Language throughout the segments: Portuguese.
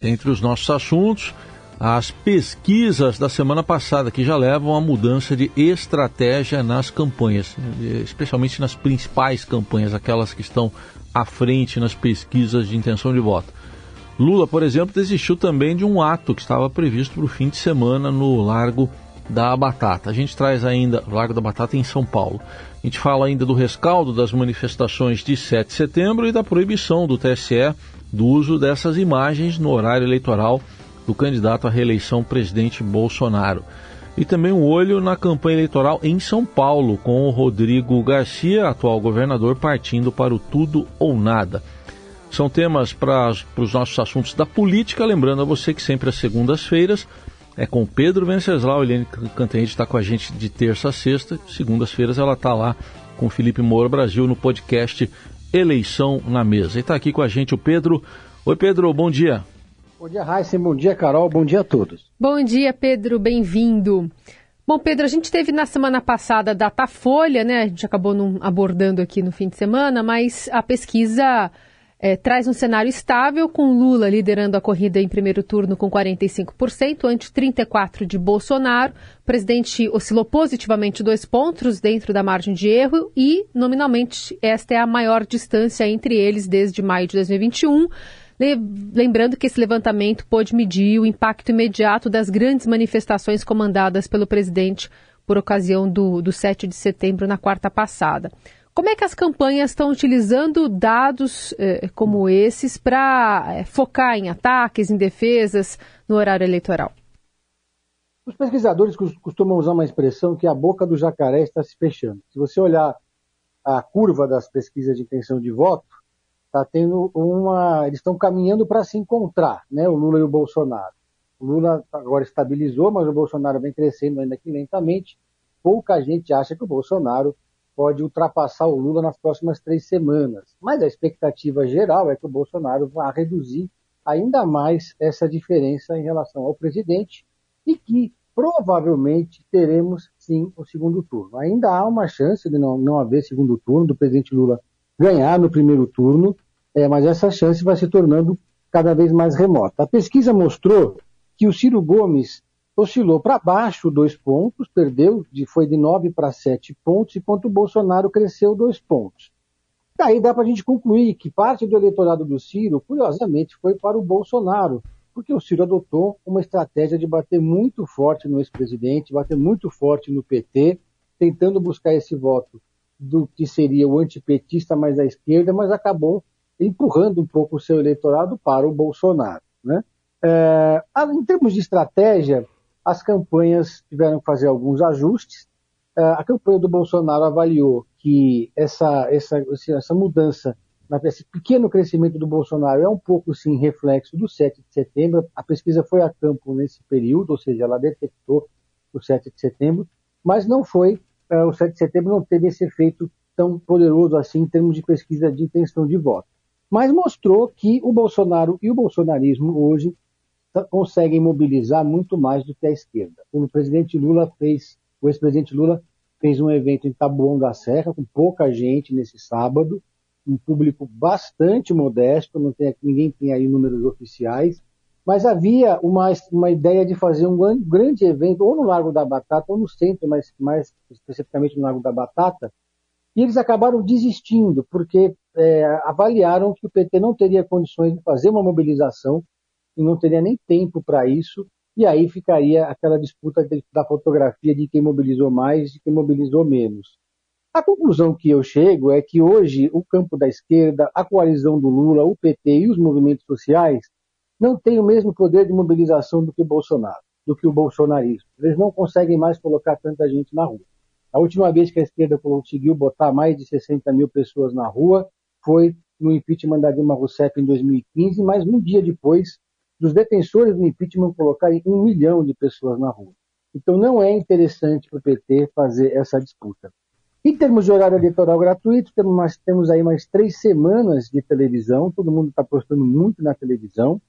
Entre os nossos assuntos, as pesquisas da semana passada que já levam a mudança de estratégia nas campanhas, especialmente nas principais campanhas, aquelas que estão à frente nas pesquisas de intenção de voto. Lula, por exemplo, desistiu também de um ato que estava previsto para o fim de semana no Largo da Batata. A gente traz ainda Largo da Batata em São Paulo. A gente fala ainda do rescaldo das manifestações de 7 de setembro e da proibição do TSE do uso dessas imagens no horário eleitoral do candidato à reeleição presidente Bolsonaro. E também um olho na campanha eleitoral em São Paulo, com o Rodrigo Garcia, atual governador, partindo para o tudo ou nada. São temas para os nossos assuntos da política. Lembrando a você que sempre às segundas-feiras é com Pedro Venceslau. Eliane Cantanhede está com a gente de terça a sexta. Segundas-feiras ela está lá com Felipe Moura Brasil no podcast Eleição na Mesa. E está aqui com a gente o Pedro. Oi, Pedro, bom dia. Bom dia, Heisen. Bom dia, Carol. Bom dia a todos. Bom dia, Pedro. Bem-vindo. Bom, Pedro, a gente teve na semana passada a Datafolha, né? A gente acabou não abordando aqui no fim de semana, mas a pesquisa é, traz um cenário estável, com Lula liderando a corrida em primeiro turno com 45%, ante 34% de Bolsonaro. O presidente oscilou positivamente dois pontos dentro da margem de erro e, nominalmente, esta é a maior distância entre eles desde maio de 2021. Lembrando que esse levantamento pôde medir o impacto imediato das grandes manifestações comandadas pelo presidente por ocasião do, do 7 de setembro na quarta passada. Como é que as campanhas estão utilizando dados eh, como esses para eh, focar em ataques, em defesas no horário eleitoral? Os pesquisadores costumam usar uma expressão que a boca do jacaré está se fechando. Se você olhar a curva das pesquisas de intenção de voto, tá tendo uma, eles estão caminhando para se encontrar, né, o Lula e o Bolsonaro. O Lula agora estabilizou, mas o Bolsonaro vem crescendo ainda que lentamente. Pouca gente acha que o Bolsonaro pode ultrapassar o Lula nas próximas três semanas. Mas a expectativa geral é que o Bolsonaro vá reduzir ainda mais essa diferença em relação ao presidente e que provavelmente teremos sim o segundo turno. Ainda há uma chance de não, não haver segundo turno, do presidente Lula ganhar no primeiro turno, é, mas essa chance vai se tornando cada vez mais remota. A pesquisa mostrou que o Ciro Gomes oscilou para baixo dois pontos, perdeu, de, foi de nove para sete pontos, enquanto o Bolsonaro cresceu dois pontos. Daí dá para a gente concluir que parte do eleitorado do Ciro, curiosamente, foi para o Bolsonaro, porque o Ciro adotou uma estratégia de bater muito forte no ex-presidente, bater muito forte no PT, tentando buscar esse voto do que seria o antipetista mais à esquerda, mas acabou empurrando um pouco o seu eleitorado para o Bolsonaro. Né? É, em termos de estratégia, as campanhas tiveram que fazer alguns ajustes. É, a campanha do Bolsonaro avaliou que essa, essa, essa mudança, esse pequeno crescimento do Bolsonaro é um pouco, sim, reflexo do 7 de setembro. A pesquisa foi a campo nesse período, ou seja, ela detectou o 7 de setembro, mas não foi, é, o 7 de setembro não teve esse efeito tão poderoso assim em termos de pesquisa de intenção de voto. Mas mostrou que o Bolsonaro e o bolsonarismo hoje conseguem mobilizar muito mais do que a esquerda. O presidente Lula fez, o ex-presidente Lula fez um evento em Taboão da Serra com pouca gente nesse sábado, um público bastante modesto, não tem, ninguém tem aí números oficiais, mas havia uma, uma ideia de fazer um grande evento ou no Largo da Batata ou no centro, mas mais especificamente no Largo da Batata, e eles acabaram desistindo porque é, avaliaram que o PT não teria condições de fazer uma mobilização e não teria nem tempo para isso, e aí ficaria aquela disputa da fotografia de quem mobilizou mais e quem mobilizou menos. A conclusão que eu chego é que hoje o campo da esquerda, a coalizão do Lula, o PT e os movimentos sociais não têm o mesmo poder de mobilização do que o Bolsonaro, do que o bolsonarismo. Eles não conseguem mais colocar tanta gente na rua. A última vez que a esquerda conseguiu botar mais de 60 mil pessoas na rua foi no impeachment da Dilma Rousseff em 2015, mas um dia depois dos detensores do impeachment colocarem um milhão de pessoas na rua. Então não é interessante para o PT fazer essa disputa. Em termos de horário eleitoral gratuito, temos, temos aí mais três semanas de televisão, todo mundo está apostando muito na televisão,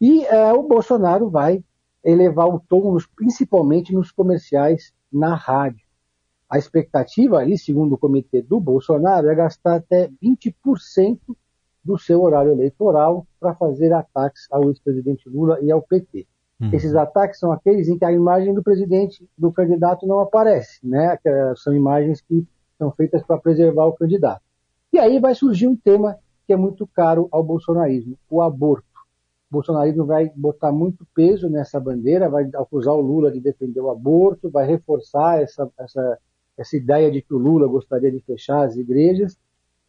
e uh, o Bolsonaro vai elevar o tom, principalmente nos comerciais na rádio. A expectativa ali, segundo o comitê do Bolsonaro, é gastar até 20% do seu horário eleitoral para fazer ataques ao ex-presidente Lula e ao PT. Uhum. Esses ataques são aqueles em que a imagem do presidente, do candidato, não aparece, né? São imagens que são feitas para preservar o candidato. E aí vai surgir um tema que é muito caro ao bolsonarismo, o aborto. O bolsonarismo vai botar muito peso nessa bandeira, vai acusar o Lula de defender o aborto, vai reforçar essa, essa, essa ideia de que o Lula gostaria de fechar as igrejas.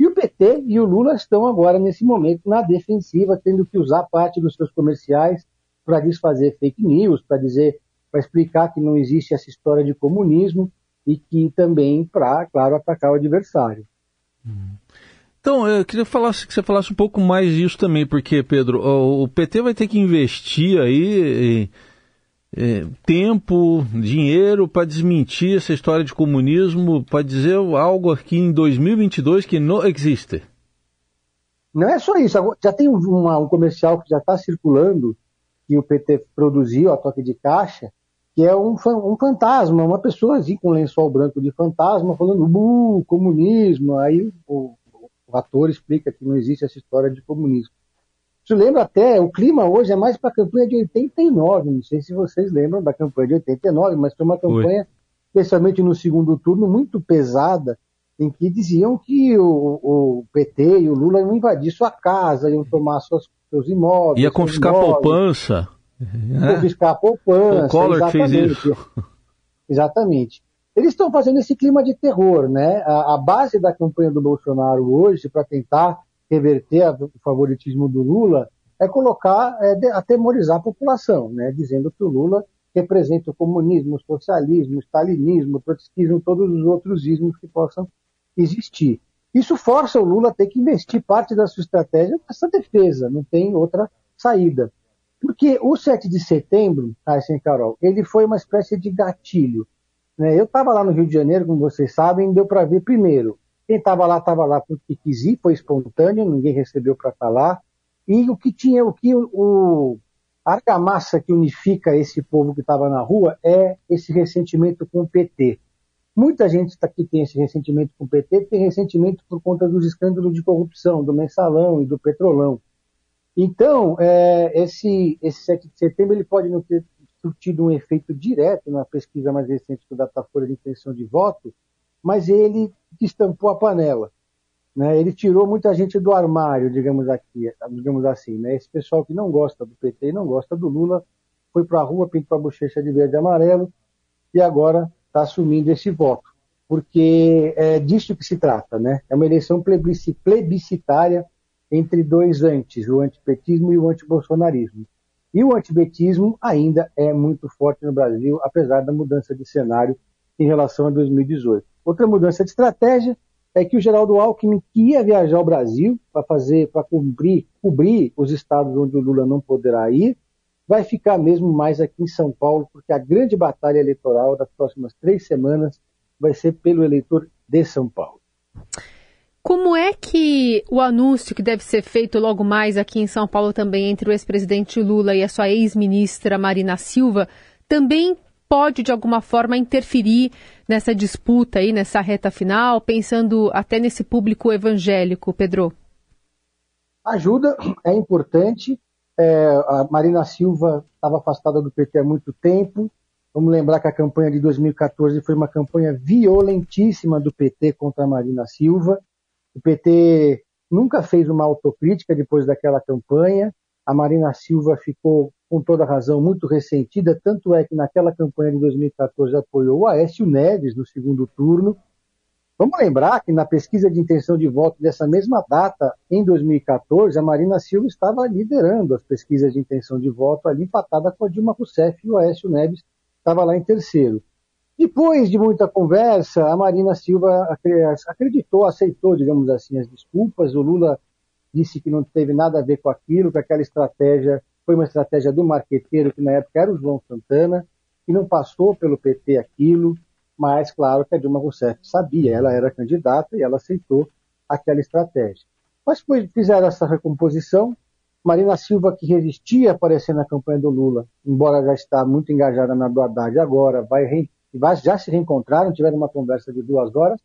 E o PT e o Lula estão agora, nesse momento, na defensiva, tendo que usar parte dos seus comerciais para desfazer fake news, para dizer, para explicar que não existe essa história de comunismo e que também para, claro, atacar o adversário. Então, eu queria falar, que você falasse um pouco mais disso também, porque, Pedro, o PT vai ter que investir aí é, tempo, dinheiro para desmentir essa história de comunismo, para dizer algo aqui em 2022 que não existe. Não é só isso, já tem uma, um comercial que já está circulando que o PT produziu, a toque de caixa, que é um, um fantasma, uma pessoa assim com um lençol branco de fantasma falando comunismo. Aí o, o, ator explica que não existe essa história de comunismo. Isso lembra até, o clima hoje é mais para a campanha de 89, não sei se vocês lembram da campanha de 89, mas foi uma campanha, especialmente no segundo turno, muito pesada, em que diziam que o, o PT e o Lula iam invadir sua casa, iam tomar suas seus imóveis. Ia confiscar imóveis, a poupança. Confiscar a poupança. O Collor fez isso. Exatamente. Eles estão fazendo esse clima de terror, né? A, a base da campanha do Bolsonaro hoje, para tentar reverter o favoritismo do Lula, é colocar, é, atemorizar a população, né? Dizendo que o Lula representa o comunismo, o socialismo, o stalinismo, o trotskismo, todos os outros ismos que possam existir. Isso força o Lula a ter que investir parte da sua estratégia nessa defesa, não tem outra saída. Porque o 7 de setembro, Aysen Carol, ele foi uma espécie de gatilho. Né? Eu estava lá no Rio de Janeiro, como vocês sabem, deu para ver primeiro. Quem estava lá, estava lá porque quis ir, foi espontâneo, ninguém recebeu para falar. E o que tinha, o que o, a argamassa que unifica esse povo que estava na rua é esse ressentimento com o PT. Muita gente tá que tem esse ressentimento com o PT tem ressentimento por conta dos escândalos de corrupção, do mensalão e do petrolão. Então, é, esse, esse 7 de setembro ele pode não ter surtido um efeito direto na pesquisa mais recente do Datafolha de intenção de voto, mas ele estampou a panela. Né? Ele tirou muita gente do armário, digamos, aqui, digamos assim. Né? Esse pessoal que não gosta do PT não gosta do Lula foi para a rua, pintou a bochecha de verde e amarelo e agora está assumindo esse voto, porque é disso que se trata, né? É uma eleição plebiscitária entre dois antes, o antipetismo e o antibolsonarismo. E o antipetismo ainda é muito forte no Brasil, apesar da mudança de cenário em relação a 2018. Outra mudança de estratégia é que o Geraldo Alckmin que ia viajar ao Brasil para fazer, para cobrir, cobrir os estados onde o Lula não poderá ir, vai ficar mesmo mais aqui em São Paulo, porque a grande batalha eleitoral das próximas três semanas vai ser pelo eleitor de São Paulo. Como é que o anúncio que deve ser feito logo mais aqui em São Paulo também entre o ex-presidente Lula e a sua ex-ministra Marina Silva também pode de alguma forma interferir nessa disputa aí, nessa reta final, pensando até nesse público evangélico, Pedro? Ajuda, é importante, é, a Marina Silva estava afastada do PT há muito tempo. Vamos lembrar que a campanha de 2014 foi uma campanha violentíssima do PT contra a Marina Silva. O PT nunca fez uma autocrítica depois daquela campanha. A Marina Silva ficou, com toda razão, muito ressentida. Tanto é que naquela campanha de 2014 apoiou o Aécio Neves no segundo turno Vamos lembrar que na pesquisa de intenção de voto dessa mesma data, em 2014, a Marina Silva estava liderando as pesquisas de intenção de voto, ali empatada com a Dilma Rousseff e o Aécio Neves estava lá em terceiro. Depois de muita conversa, a Marina Silva acreditou, aceitou, digamos assim, as desculpas. O Lula disse que não teve nada a ver com aquilo, que aquela estratégia foi uma estratégia do marqueteiro, que na época era o João Santana, que não passou pelo PT aquilo, mas claro que a Dilma Rousseff sabia, ela era candidata e ela aceitou aquela estratégia. Mas depois fizeram essa recomposição, Marina Silva, que resistia a aparecer na campanha do Lula, embora já está muito engajada na do Haddad agora, vai, vai, já se reencontraram, tiveram uma conversa de duas horas,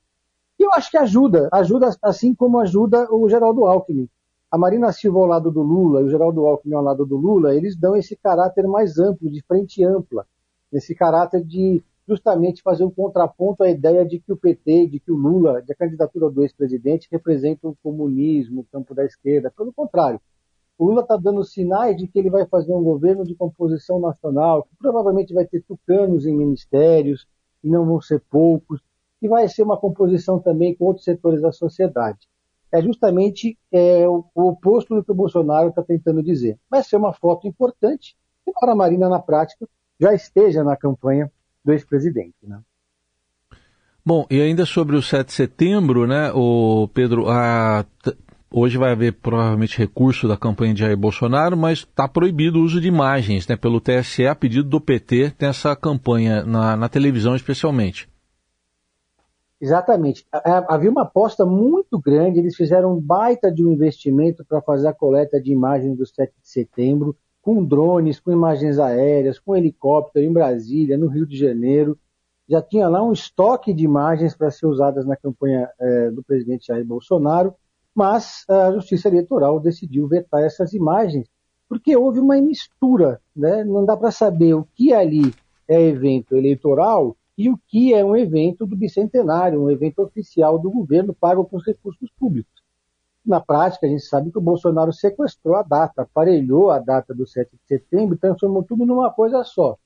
e eu acho que ajuda, ajuda assim como ajuda o Geraldo Alckmin. a Marina Silva ao lado do Lula e o Geraldo Alckmin ao lado do Lula, eles dão esse caráter mais amplo, de frente ampla, esse caráter de justamente fazer um contraponto à ideia de que o PT, de que o Lula, de a candidatura do ex-presidente representa o comunismo, o campo da esquerda. Pelo contrário, o Lula está dando sinais de que ele vai fazer um governo de composição nacional, que provavelmente vai ter tucanos em ministérios, e não vão ser poucos, e vai ser uma composição também com outros setores da sociedade. É justamente é, o, o oposto do que o Bolsonaro está tentando dizer. Vai ser uma foto importante, embora a Marina, na prática, já esteja na campanha do ex-presidente. Né? Bom, e ainda sobre o 7 de setembro, né, o Pedro, a, Hoje vai haver provavelmente recurso da campanha de Jair Bolsonaro, mas está proibido o uso de imagens né, pelo TSE a pedido do PT nessa campanha, na, na televisão especialmente. Exatamente. Havia uma aposta muito grande, eles fizeram um baita de um investimento para fazer a coleta de imagens do 7 de setembro, com drones, com imagens aéreas, com helicóptero em Brasília, no Rio de Janeiro. Já tinha lá um estoque de imagens para ser usadas na campanha é, do presidente Jair Bolsonaro mas a Justiça Eleitoral decidiu vetar essas imagens, porque houve uma mistura, né? não dá para saber o que ali é evento eleitoral e o que é um evento do bicentenário, um evento oficial do governo pago com os recursos públicos. Na prática, a gente sabe que o Bolsonaro sequestrou a data, aparelhou a data do 7 de setembro e transformou tudo numa coisa só.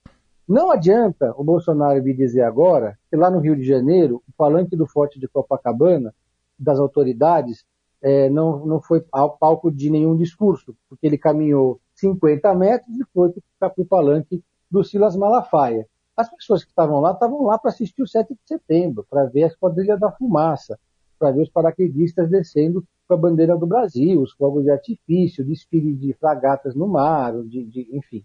Não adianta o Bolsonaro vir dizer agora que lá no Rio de Janeiro, o palanque do Forte de Copacabana, das autoridades, é, não, não foi ao palco de nenhum discurso, porque ele caminhou 50 metros e foi para o palanque do Silas Malafaia. As pessoas que estavam lá estavam lá para assistir o 7 de setembro, para ver as quadrilhas da fumaça, para ver os paraquedistas descendo com a bandeira do Brasil, os fogos de artifício, desfile de fragatas no mar, de, de enfim.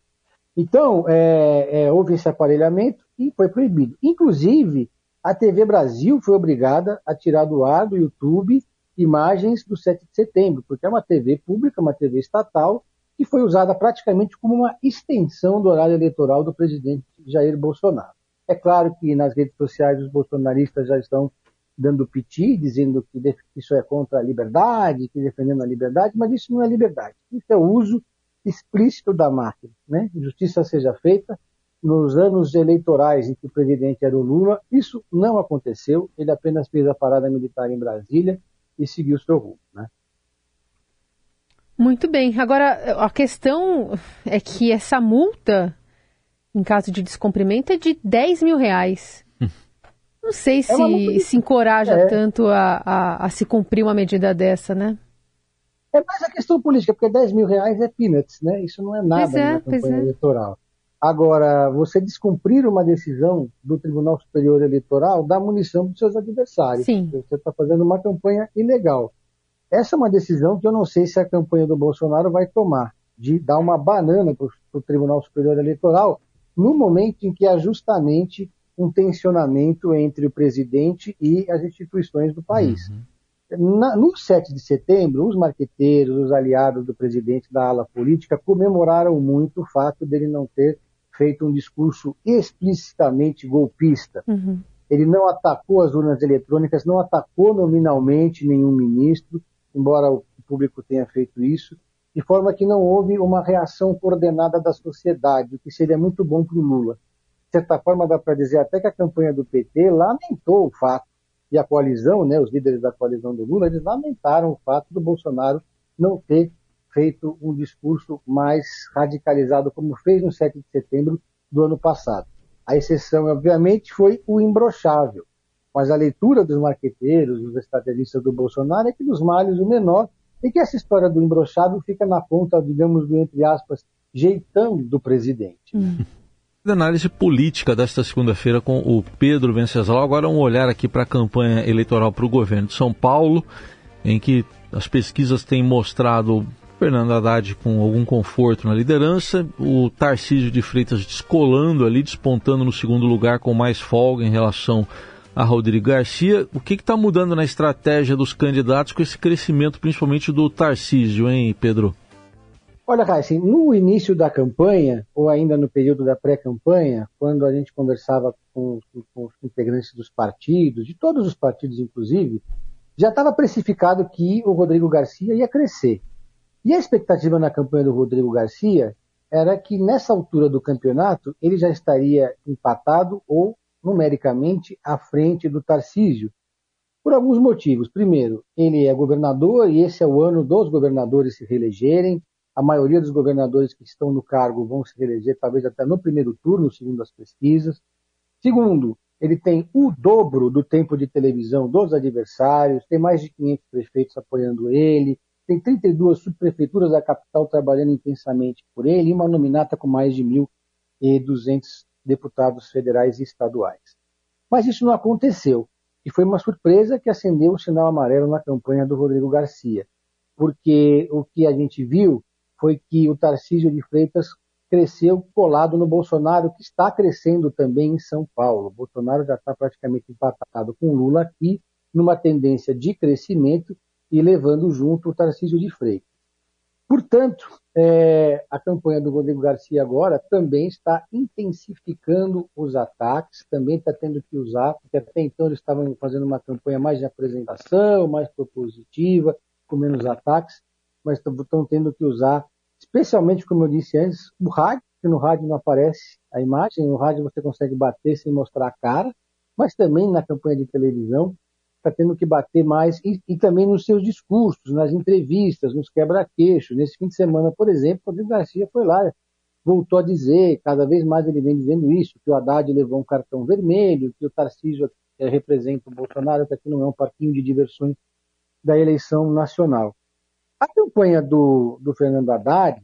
Então, é, é, houve esse aparelhamento e foi proibido. Inclusive, a TV Brasil foi obrigada a tirar do ar do YouTube imagens do 7 de setembro, porque é uma TV pública, uma TV estatal, que foi usada praticamente como uma extensão do horário eleitoral do presidente Jair Bolsonaro. É claro que nas redes sociais os bolsonaristas já estão dando piti, dizendo que isso é contra a liberdade, que defendendo a liberdade, mas isso não é liberdade. Isso é o uso explícito da máquina. Né? Justiça seja feita. Nos anos eleitorais em que o presidente era o Lula, isso não aconteceu. Ele apenas fez a parada militar em Brasília e seguir o seu rumo. Né? Muito bem. Agora, a questão é que essa multa, em caso de descumprimento, é de 10 mil reais. Não sei é se se encoraja é. tanto a, a, a, se cumprir uma medida dessa, né? É mais a questão política, porque 10 mil reais é peanuts, né? Isso não é nada é, na campanha é. eleitoral. Agora, você descumprir uma decisão do Tribunal Superior Eleitoral dá munição para os seus adversários. Sim. Você está fazendo uma campanha ilegal. Essa é uma decisão que eu não sei se a campanha do Bolsonaro vai tomar, de dar uma banana para o Tribunal Superior Eleitoral, no momento em que há justamente um tensionamento entre o presidente e as instituições do país. Uhum. Na, no 7 de setembro, os marqueteiros, os aliados do presidente da ala política comemoraram muito o fato dele não ter feito um discurso explicitamente golpista. Uhum. Ele não atacou as urnas eletrônicas, não atacou nominalmente nenhum ministro, embora o público tenha feito isso, de forma que não houve uma reação coordenada da sociedade, o que seria muito bom para o Lula. De certa forma, dá para dizer até que a campanha do PT lamentou o fato, e a coalizão, né, os líderes da coalizão do Lula, eles lamentaram o fato do Bolsonaro não ter feito um discurso mais radicalizado, como fez no 7 de setembro do ano passado. A exceção, obviamente, foi o imbrochável. Mas a leitura dos marqueteiros, dos estrategistas do Bolsonaro, é que dos males o menor, e que essa história do imbrochável fica na ponta, digamos, do, entre aspas, jeitão do presidente. Hum. Análise política desta segunda-feira com o Pedro Venceslau. Agora um olhar aqui para a campanha eleitoral para o governo de São Paulo, em que as pesquisas têm mostrado Fernando Haddad com algum conforto na liderança, o Tarcísio de Freitas descolando ali, despontando no segundo lugar com mais folga em relação a Rodrigo Garcia. O que está mudando na estratégia dos candidatos com esse crescimento, principalmente do Tarcísio, hein, Pedro? Olha, Raíssa, no início da campanha, ou ainda no período da pré-campanha, quando a gente conversava com, com, os integrantes dos partidos, de todos os partidos inclusive, já estava precificado que o Rodrigo Garcia ia crescer E a expectativa na campanha do Rodrigo Garcia era que nessa altura do campeonato ele já estaria empatado ou numericamente à frente do Tarcísio, por alguns motivos. Primeiro, ele é governador e esse é o ano dos governadores se reelegerem. A maioria dos governadores que estão no cargo vão se reeleger, talvez até no primeiro turno, segundo as pesquisas. Segundo, ele tem o dobro do tempo de televisão dos adversários, tem mais de 500 prefeitos apoiando ele, tem 32 subprefeituras da capital trabalhando intensamente por ele e uma nominata com mais de 1.200 deputados federais e estaduais. Mas isso não aconteceu. E foi uma surpresa que acendeu o sinal amarelo na campanha do Rodrigo Garcia, porque o que a gente viu foi que o Tarcísio de Freitas cresceu colado no Bolsonaro, que está crescendo também em São Paulo. O Bolsonaro já está praticamente empatado com Lula aqui, numa tendência de crescimento e levando junto o Tarcísio de Freitas. Portanto, é, a campanha do Rodrigo Garcia agora também está intensificando os ataques, também está tendo que usar, porque até então eles estavam fazendo uma campanha mais de apresentação, mais propositiva, com menos ataques, mas estão tendo que usar, especialmente, como eu disse antes, o rádio, que no rádio não aparece a imagem, no rádio você consegue bater sem mostrar a cara, mas também na campanha de televisão está tendo que bater mais, e, e, também nos seus discursos, nas entrevistas, nos quebra-queixos. Nesse fim de semana, por exemplo, o Rodrigo Garcia foi lá, voltou a dizer, cada vez mais ele vem dizendo isso, que o Haddad levou um cartão vermelho, que o Tarcísio é, representa o Bolsonaro, que aqui não é um parquinho de diversões da eleição nacional. A campanha do, do Fernando Haddad,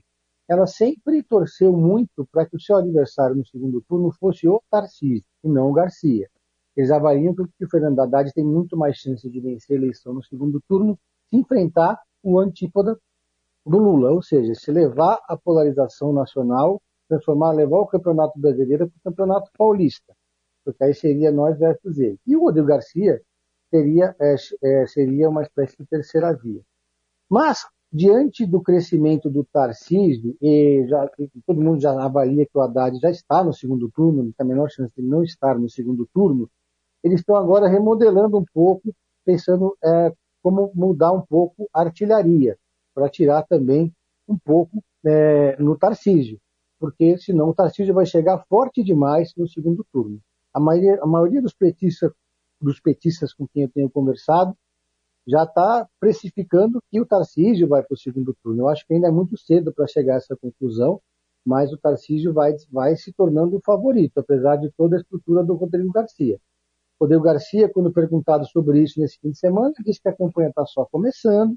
ela sempre torceu muito para que o seu adversário no segundo turno fosse o Tarcísio, e não o Garcia. Eles avaliam que o Fernando Haddad tem muito mais chance de vencer a eleição no segundo turno se enfrentar o antípoda do Lula, ou seja, se levar a polarização nacional, transformar, levar o campeonato brasileiro para o campeonato paulista, porque aí seria nós versus ele. E o Rodrigo Garcia seria, é, é, seria uma espécie de terceira via. Mas, diante do crescimento do Tarcísio, e já, todo mundo já avalia que o Haddad já está no segundo turno, não tem a menor chance de não estar no segundo turno, eles estão agora remodelando um pouco, pensando é, como mudar um pouco a artilharia, para tirar também um pouco é, no Tarcísio, porque senão o Tarcísio vai chegar forte demais no segundo turno. A maioria, a maioria dos, petistas, dos petistas com quem eu tenho conversado já está precificando que o Tarcísio vai para o segundo turno. Eu acho que ainda é muito cedo para chegar a essa conclusão, mas o Tarcísio vai, vai se tornando o favorito, apesar de toda a estrutura do Rodrigo Garcia. Rodrigo Garcia, quando perguntado sobre isso nesse fim de semana, disse que a campanha está só começando.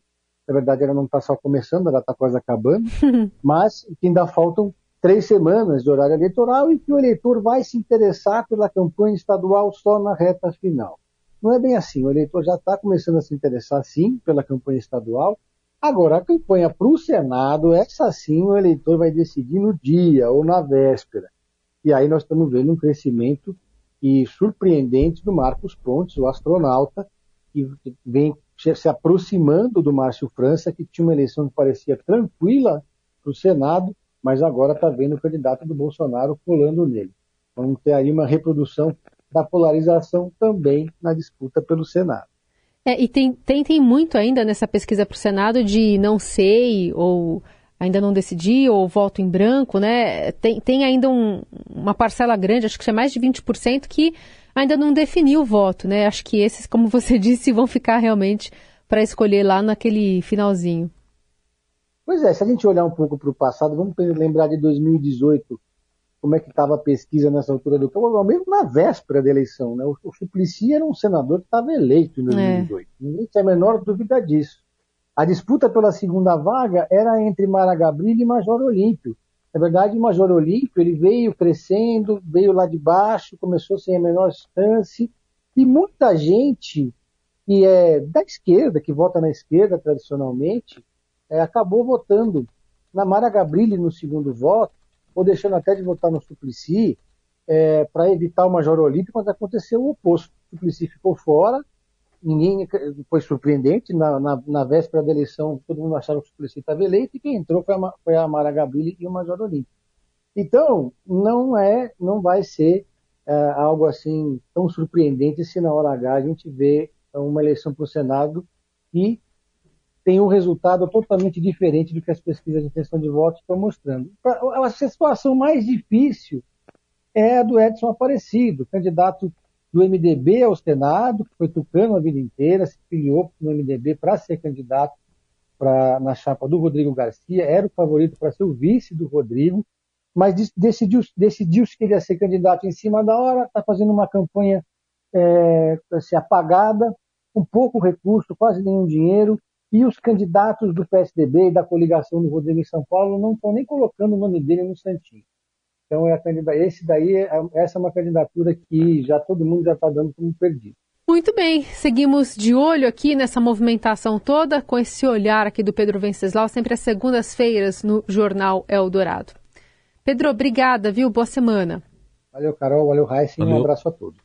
Na verdade, ela não está só começando, ela está quase acabando, mas que ainda faltam três semanas de horário eleitoral e que o eleitor vai se interessar pela campanha estadual só na reta final. Não é bem assim, o eleitor já está começando a se interessar sim pela campanha estadual. Agora, a campanha para o Senado, essa sim o eleitor vai decidir no dia ou na véspera. E aí nós estamos vendo um crescimento e surpreendente do Marcos Pontes, o astronauta, que vem se aproximando do Márcio França, que tinha uma eleição que parecia tranquila para o Senado, mas agora está vendo o candidato do Bolsonaro colando nele. Vamos ter aí uma reprodução da polarização também na disputa pelo Senado. É, e tem, tem, tem muito ainda nessa pesquisa para o Senado de não sei ou ainda não decidi ou voto em branco, né? Tem, tem ainda um, uma parcela grande, acho que é mais de 20%, que ainda não definiu o voto, né? Acho que esses, como você disse, vão ficar realmente para escolher lá naquele finalzinho. Pois é, se a gente olhar um pouco para o passado, vamos lembrar de 2018, como é que estava a pesquisa nessa altura do campo, mesmo na véspera da eleição, né? O, o Suplicy era um senador que estava eleito em 2018. É. Ninguém tem a menor dúvida disso. A disputa pela segunda vaga era entre Mara Gabrilli e Major Olímpio. Na verdade, o Major Olímpio ele veio crescendo, veio lá de baixo, começou sem a menor chance, e muita gente que é da esquerda, que vota na esquerda tradicionalmente, é, acabou votando na Mara Gabrilli no segundo voto, ou deixando até de votar no Suplicy, é, para evitar o Major Olímpio, mas aconteceu o oposto. O Suplicy ficou fora, ninguém foi surpreendente. Na, na, na, véspera da eleição, todo mundo achava que o Suplicy estava eleito e quem entrou foi a, foi a Mara Gabrilli e o Major Olímpio. Então, não é, não vai ser é, algo assim tão surpreendente se na hora H a gente vê uma eleição para o Senado e tem um resultado totalmente diferente do que as pesquisas de intenção de voto estão mostrando. A situação mais difícil é a do Edson Aparecido, candidato do MDB ao Senado, que foi tucano a vida inteira, se filiou no MDB para ser candidato pra, na chapa do Rodrigo Garcia, era o favorito para ser o vice do Rodrigo, mas decidiu, decidiu que ele ia ser candidato em cima da hora, está fazendo uma campanha é, assim, apagada, com pouco recurso, quase nenhum dinheiro, e os candidatos do PSDB e da coligação do Rodrigo em São Paulo não estão nem colocando o nome dele no Santinho. Então, é esse daí, é, essa é uma candidatura que já todo mundo já está dando como perdido. Muito bem, seguimos de olho aqui nessa movimentação toda, com esse olhar aqui do Pedro Venceslau, sempre às segundas-feiras no Jornal Eldorado. Pedro, obrigada, viu? Boa semana. Valeu, Carol. Valeu, Raíssa. Um abraço a todos.